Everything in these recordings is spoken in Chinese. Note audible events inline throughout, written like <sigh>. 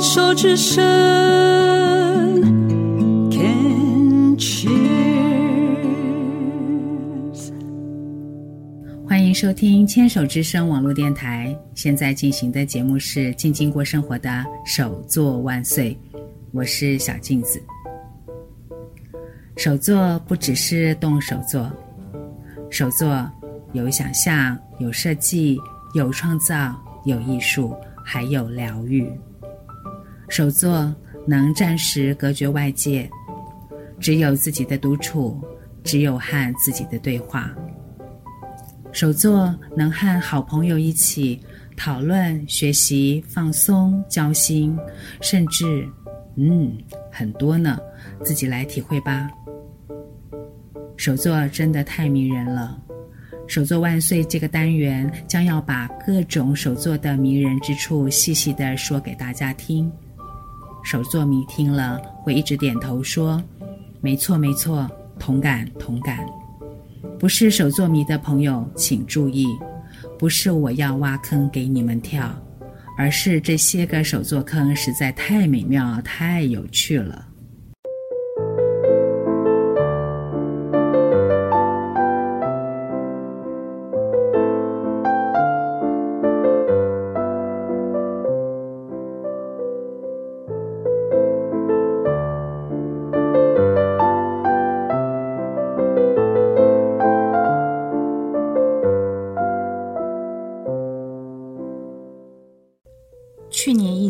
牵手之声，Can cheers。欢迎收听牵手之声网络电台。现在进行的节目是静静过生活的手作万岁，我是小镜子。手作不只是动手做，手作有想象，有设计，有创造，有艺术，还有疗愈。手作能暂时隔绝外界，只有自己的独处，只有和自己的对话。手作能和好朋友一起讨论、学习、放松、交心，甚至，嗯，很多呢，自己来体会吧。手作真的太迷人了！手作万岁这个单元将要把各种手作的迷人之处细细的说给大家听。手作迷听了会一直点头说：“没错，没错，同感，同感。”不是手作迷的朋友请注意，不是我要挖坑给你们跳，而是这些个手作坑实在太美妙、太有趣了。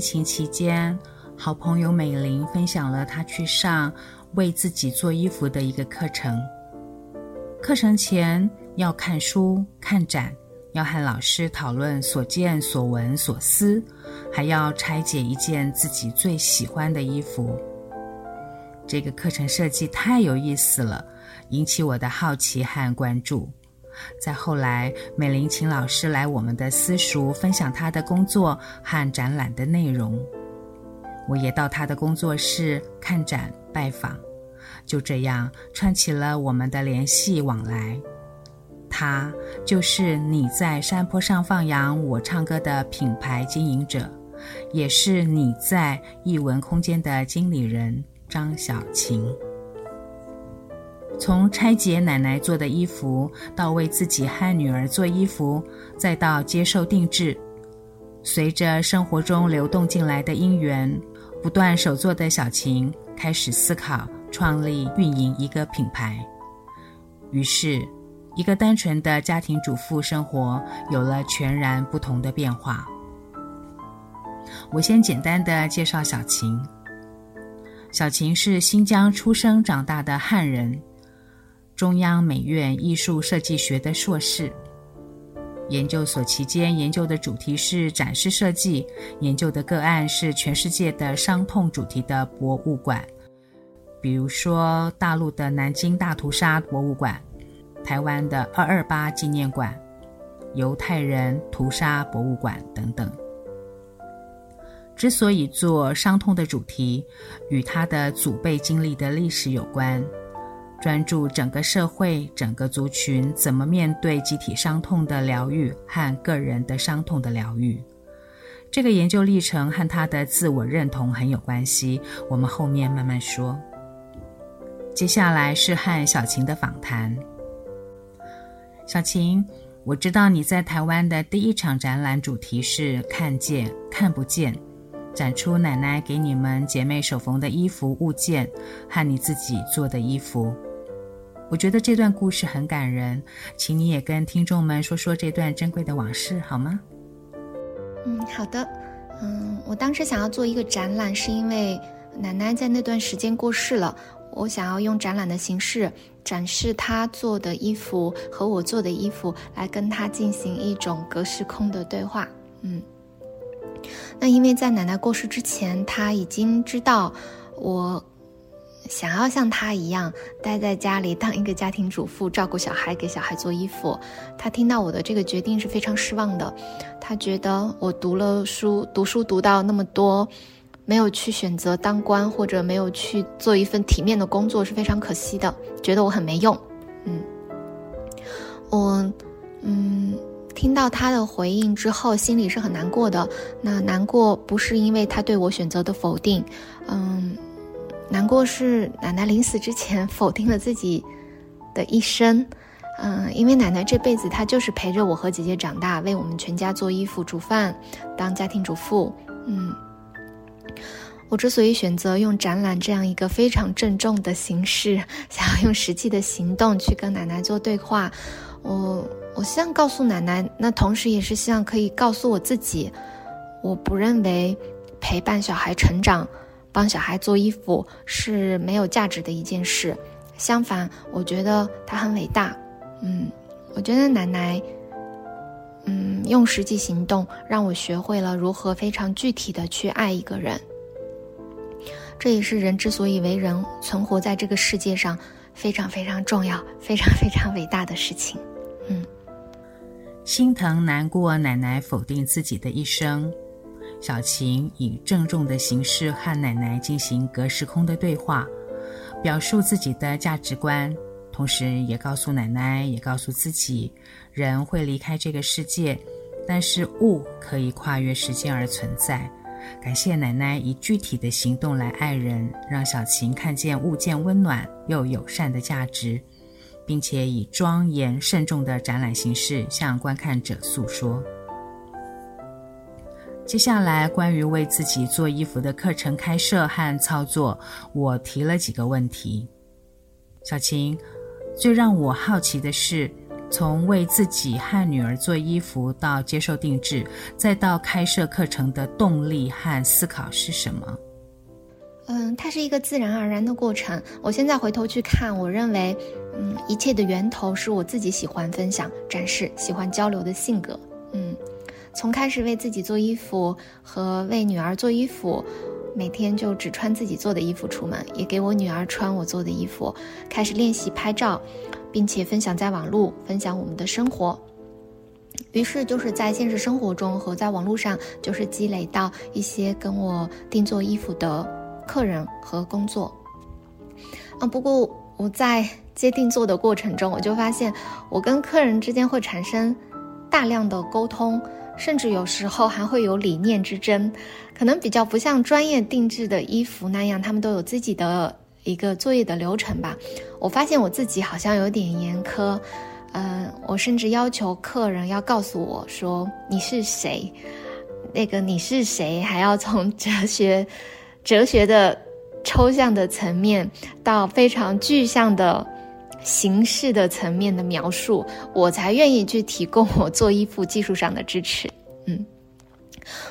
疫情期间，好朋友美玲分享了她去上为自己做衣服的一个课程。课程前要看书、看展，要和老师讨论所见所闻所思，还要拆解一件自己最喜欢的衣服。这个课程设计太有意思了，引起我的好奇和关注。再后来，美玲请老师来我们的私塾分享她的工作和展览的内容。我也到她的工作室看展拜访，就这样串起了我们的联系往来。她就是你在山坡上放羊，我唱歌的品牌经营者，也是你在艺文空间的经理人张小晴。从拆解奶奶做的衣服，到为自己和女儿做衣服，再到接受定制，随着生活中流动进来的因缘，不断手作的小晴开始思考创立运营一个品牌。于是，一个单纯的家庭主妇生活有了全然不同的变化。我先简单的介绍小晴。小晴是新疆出生长大的汉人。中央美院艺术设计学的硕士，研究所期间研究的主题是展示设计，研究的个案是全世界的伤痛主题的博物馆，比如说大陆的南京大屠杀博物馆、台湾的二二八纪念馆、犹太人屠杀博物馆等等。之所以做伤痛的主题，与他的祖辈经历的历史有关。专注整个社会、整个族群怎么面对集体伤痛的疗愈和个人的伤痛的疗愈，这个研究历程和他的自我认同很有关系。我们后面慢慢说。接下来是和小晴的访谈。小晴，我知道你在台湾的第一场展览主题是“看见看不见”。展出奶奶给你们姐妹手缝的衣服物件和你自己做的衣服。我觉得这段故事很感人，请你也跟听众们说说这段珍贵的往事好吗？嗯，好的。嗯，我当时想要做一个展览，是因为奶奶在那段时间过世了。我想要用展览的形式展示她做的衣服和我做的衣服，来跟她进行一种隔时空的对话。嗯，那因为在奶奶过世之前，她已经知道我。想要像她一样待在家里当一个家庭主妇，照顾小孩，给小孩做衣服。她听到我的这个决定是非常失望的。她觉得我读了书，读书读到那么多，没有去选择当官或者没有去做一份体面的工作是非常可惜的，觉得我很没用。嗯，我嗯。听到他的回应之后，心里是很难过的。那难过不是因为他对我选择的否定，嗯，难过是奶奶临死之前否定了自己的一生。嗯，因为奶奶这辈子她就是陪着我和姐姐长大，为我们全家做衣服、煮饭，当家庭主妇。嗯，我之所以选择用展览这样一个非常郑重的形式，<laughs> 想要用实际的行动去跟奶奶做对话，我我希望告诉奶奶，那同时也是希望可以告诉我自己，我不认为陪伴小孩成长、帮小孩做衣服是没有价值的一件事，相反，我觉得他很伟大。嗯，我觉得奶奶，嗯，用实际行动让我学会了如何非常具体的去爱一个人。这也是人之所以为人，存活在这个世界上非常非常重要、非常非常伟大的事情。嗯，心疼难过奶奶否定自己的一生，小琴以郑重的形式和奶奶进行隔时空的对话，表述自己的价值观。同时也告诉奶奶，也告诉自己，人会离开这个世界，但是物可以跨越时间而存在。感谢奶奶以具体的行动来爱人，让小琴看见物件温暖又友善的价值，并且以庄严慎重的展览形式向观看者诉说。接下来，关于为自己做衣服的课程开设和操作，我提了几个问题，小琴。最让我好奇的是，从为自己和女儿做衣服到接受定制，再到开设课程的动力和思考是什么？嗯，它是一个自然而然的过程。我现在回头去看，我认为，嗯，一切的源头是我自己喜欢分享、展示、喜欢交流的性格。嗯，从开始为自己做衣服和为女儿做衣服。每天就只穿自己做的衣服出门，也给我女儿穿我做的衣服。开始练习拍照，并且分享在网络，分享我们的生活。于是就是在现实生活中和在网络上，就是积累到一些跟我定做衣服的客人和工作。啊，不过我在接定做的过程中，我就发现我跟客人之间会产生大量的沟通。甚至有时候还会有理念之争，可能比较不像专业定制的衣服那样，他们都有自己的一个作业的流程吧。我发现我自己好像有点严苛，嗯、我甚至要求客人要告诉我说你是谁，那个你是谁，还要从哲学、哲学的抽象的层面到非常具象的。形式的层面的描述，我才愿意去提供我做衣服技术上的支持。嗯，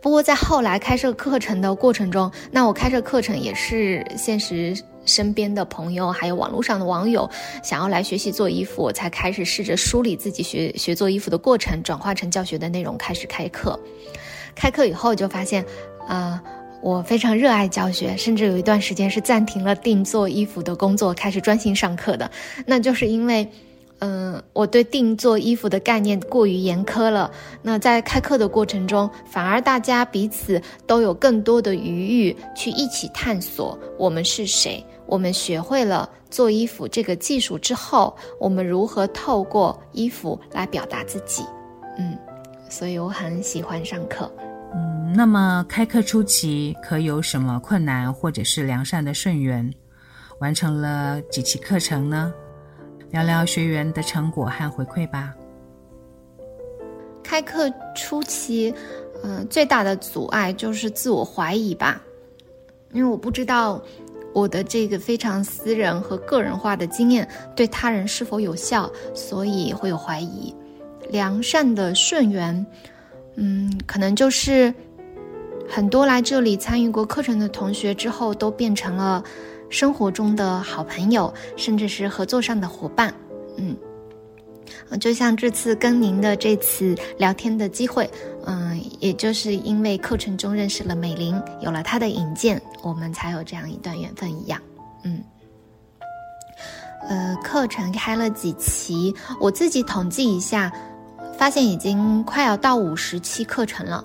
不过在后来开设课程的过程中，那我开设课程也是现实身边的朋友，还有网络上的网友想要来学习做衣服，我才开始试着梳理自己学学做衣服的过程，转化成教学的内容，开始开课。开课以后就发现，啊、我非常热爱教学，甚至有一段时间是暂停了定做衣服的工作，开始专心上课的。那就是因为，嗯、我对定做衣服的概念过于严苛了。那在开课的过程中，反而大家彼此都有更多的余裕去一起探索我们是谁。我们学会了做衣服这个技术之后，我们如何透过衣服来表达自己？嗯，所以我很喜欢上课。嗯，那么开课初期可有什么困难或者是良善的顺缘？完成了几期课程呢？聊聊学员的成果和回馈吧。开课初期，呃，最大的阻碍就是自我怀疑吧，因为我不知道我的这个非常私人和个人化的经验对他人是否有效，所以会有怀疑。良善的顺缘。嗯，可能就是很多来这里参与过课程的同学之后，都变成了生活中的好朋友，甚至是合作上的伙伴。嗯，就像这次跟您的这次聊天的机会，嗯，也就是因为课程中认识了美玲，有了她的引荐，我们才有这样一段缘分一样。嗯，呃，课程开了几期，我自己统计一下。发现已经快要到五十期课程了，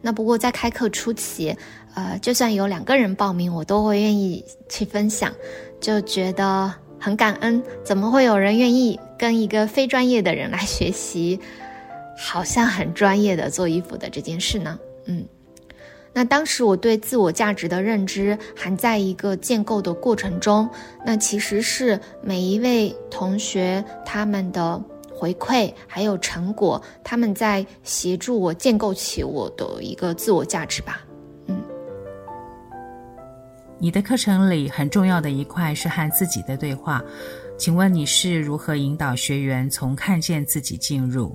那不过在开课初期，呃，就算有两个人报名，我都会愿意去分享，就觉得很感恩。怎么会有人愿意跟一个非专业的人来学习好像很专业的做衣服的这件事呢？嗯，那当时我对自我价值的认知还在一个建构的过程中，那其实是每一位同学他们的回馈还有成果，他们在协助我建构起我的一个自我价值吧。嗯，你的课程里很重要的一块是和自己的对话，请问你是如何引导学员从看见自己进入？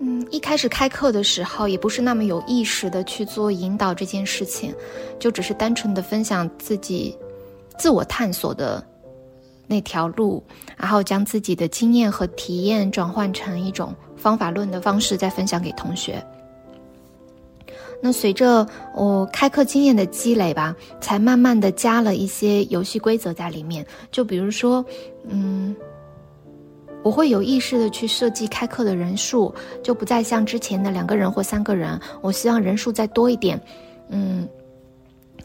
嗯，一开始开课的时候，也不是那么有意识的去做引导这件事情，就只是单纯的分享自己自我探索的那条路，然后将自己的经验和体验转换成一种方法论的方式，再分享给同学。那随着我开课经验的积累吧，才慢慢的加了一些游戏规则在里面，就比如说，嗯。我会有意识的去设计开课的人数，就不再像之前的两个人或三个人。我希望人数再多一点，嗯，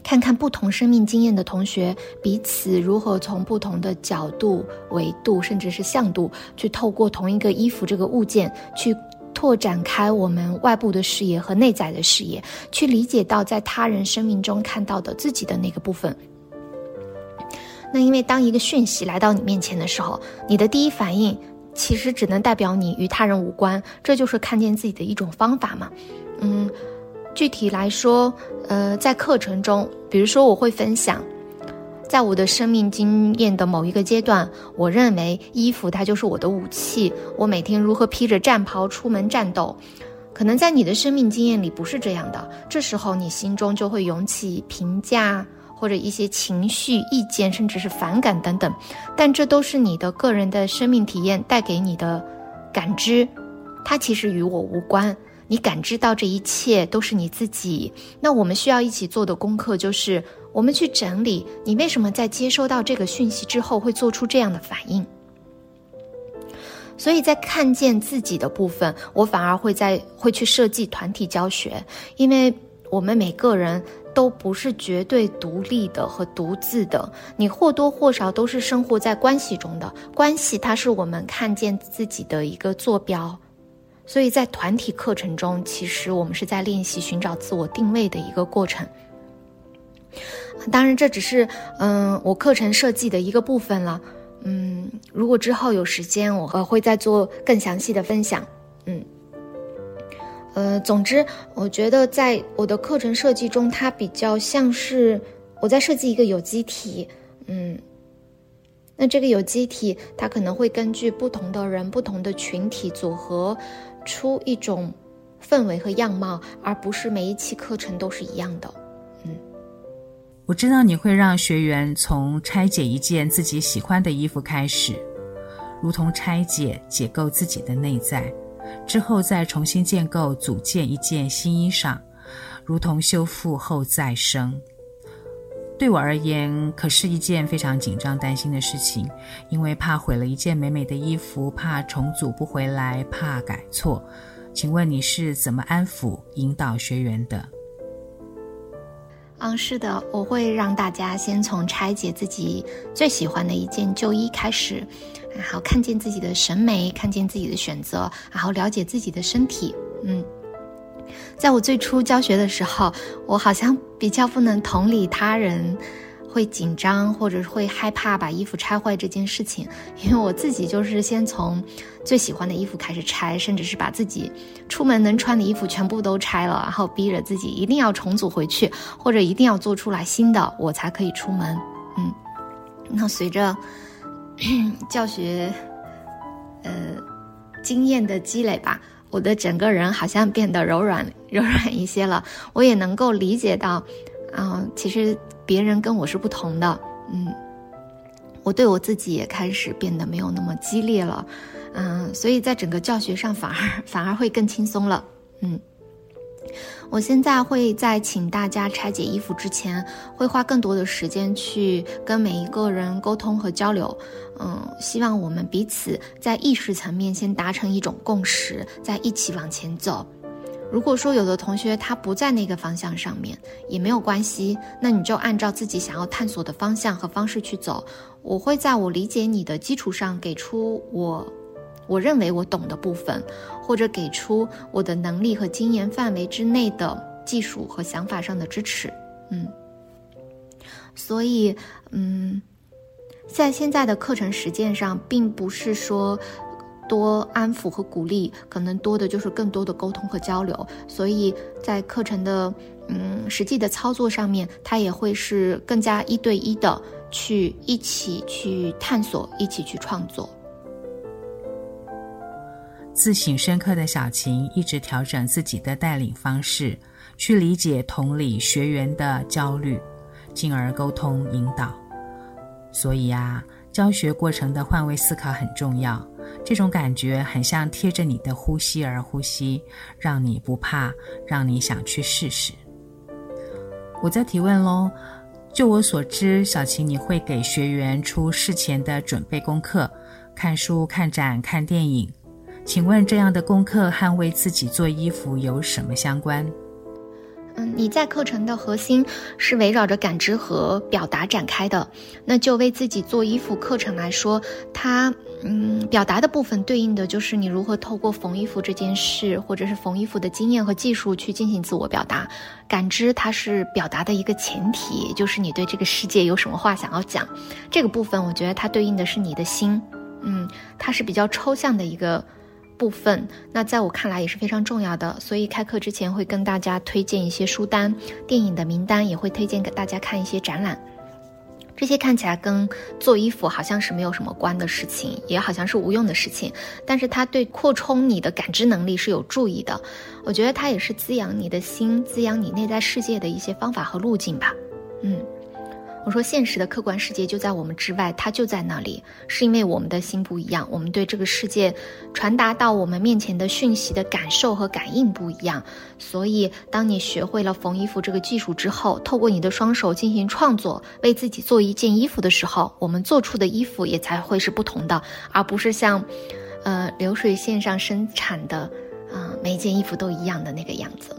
看看不同生命经验的同学彼此如何从不同的角度、维度，甚至是向度，去透过同一个衣服这个物件，去拓展开我们外部的视野和内在的视野，去理解到在他人生命中看到的自己的那个部分。那因为当一个讯息来到你面前的时候，你的第一反应其实只能代表你与他人无关，这就是看见自己的一种方法嘛。嗯，具体来说，呃，在课程中，比如说我会分享，在我的生命经验的某一个阶段，我认为衣服它就是我的武器，我每天如何披着战袍出门战斗。可能在你的生命经验里不是这样的，这时候你心中就会涌起评价。或者一些情绪、意见，甚至是反感等等，但这都是你的个人的生命体验带给你的感知，它其实与我无关。你感知到这一切都是你自己。那我们需要一起做的功课就是，我们去整理你为什么在接收到这个讯息之后会做出这样的反应。所以在看见自己的部分，我反而会在会去设计团体教学，因为我们每个人。都不是绝对独立的和独自的，你或多或少都是生活在关系中的。关系它是我们看见自己的一个坐标，所以在团体课程中，其实我们是在练习寻找自我定位的一个过程。当然，这只是嗯我课程设计的一个部分了。嗯，如果之后有时间，我会再做更详细的分享。嗯。呃，总之，我觉得在我的课程设计中，它比较像是我在设计一个有机体，嗯，那这个有机体它可能会根据不同的人、不同的群体组合出一种氛围和样貌，而不是每一期课程都是一样的。嗯，我知道你会让学员从拆解一件自己喜欢的衣服开始，如同拆解、解构自己的内在。之后再重新建构、组建一件新衣裳，如同修复后再生。对我而言，可是一件非常紧张、担心的事情，因为怕毁了一件美美的衣服，怕重组不回来，怕改错。请问你是怎么安抚、引导学员的？嗯，是的，我会让大家先从拆解自己最喜欢的一件旧衣开始。然后看见自己的审美，看见自己的选择，然后了解自己的身体。嗯，在我最初教学的时候，我好像比较不能同理他人会紧张或者会害怕把衣服拆坏这件事情，因为我自己就是先从最喜欢的衣服开始拆，甚至是把自己出门能穿的衣服全部都拆了，然后逼着自己一定要重组回去，或者一定要做出来新的，我才可以出门。嗯，那随着。<clears throat> 教学，呃，经验的积累吧，我的整个人好像变得柔软、<laughs> 柔软一些了。我也能够理解到，嗯、其实别人跟我是不同的。嗯，我对我自己也开始变得没有那么激烈了。嗯、所以在整个教学上反而 <laughs> 反而会更轻松了。嗯。我现在会在请大家拆解衣服之前，会花更多的时间去跟每一个人沟通和交流。嗯，希望我们彼此在意识层面先达成一种共识，再一起往前走。如果说有的同学他不在那个方向上面，也没有关系，那你就按照自己想要探索的方向和方式去走。我会在我理解你的基础上，给出我我认为我懂的部分，或者给出我的能力和经验范围之内的技术和想法上的支持。嗯，所以，嗯，在现在的课程实践上，并不是说多安抚和鼓励，可能多的就是更多的沟通和交流。所以在课程的嗯实际的操作上面，它也会是更加一对一的去一起去探索，一起去创作。自省深刻的小琴一直调整自己的带领方式。去理解、同理学员的焦虑，进而沟通引导。所以啊，教学过程的换位思考很重要。这种感觉很像贴着你的呼吸而呼吸，让你不怕，让你想去试试。我再提问喽，就我所知，小琴你会给学员出事前的准备功课，看书、看展、看电影。请问这样的功课和为自己做衣服有什么相关？嗯，你在课程的核心是围绕着感知和表达展开的。那就为自己做衣服课程来说，它嗯表达的部分对应的就是你如何透过缝衣服这件事，或者是缝衣服的经验和技术去进行自我表达。感知它是表达的一个前提，就是你对这个世界有什么话想要讲。这个部分我觉得它对应的是你的心，嗯，它是比较抽象的一个。部分，那在我看来也是非常重要的，所以开课之前会跟大家推荐一些书单、电影的名单，也会推荐给大家看一些展览。这些看起来跟做衣服好像是没有什么关的事情，也好像是无用的事情，但是它对扩充你的感知能力是有助益的。我觉得它也是滋养你的心、滋养你内在世界的一些方法和路径吧。嗯。我说，现实的客观世界就在我们之外，它就在那里，是因为我们的心不一样，我们对这个世界传达到我们面前的讯息的感受和感应不一样。所以，当你学会了缝衣服这个技术之后，透过你的双手进行创作，为自己做一件衣服的时候，我们做出的衣服也才会是不同的，而不是像，呃，流水线上生产的，啊、每一件衣服都一样的那个样子。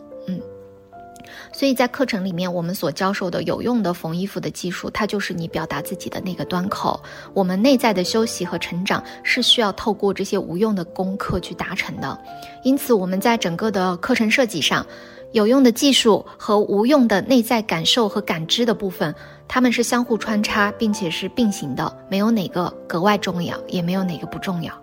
所以在课程里面，我们所教授的有用的缝衣服的技术，它就是你表达自己的那个端口。我们内在的休息和成长是需要透过这些无用的功课去达成的。因此，我们在整个的课程设计上，有用的技术和无用的内在感受和感知的部分，它们是相互穿插，并且是并行的，没有哪个格外重要，也没有哪个不重要。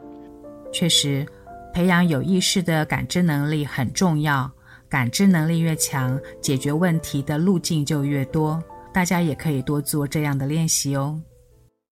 确实，培养有意识的感知能力很重要。感知能力越强，解决问题的路径就越多。大家也可以多做这样的练习哦。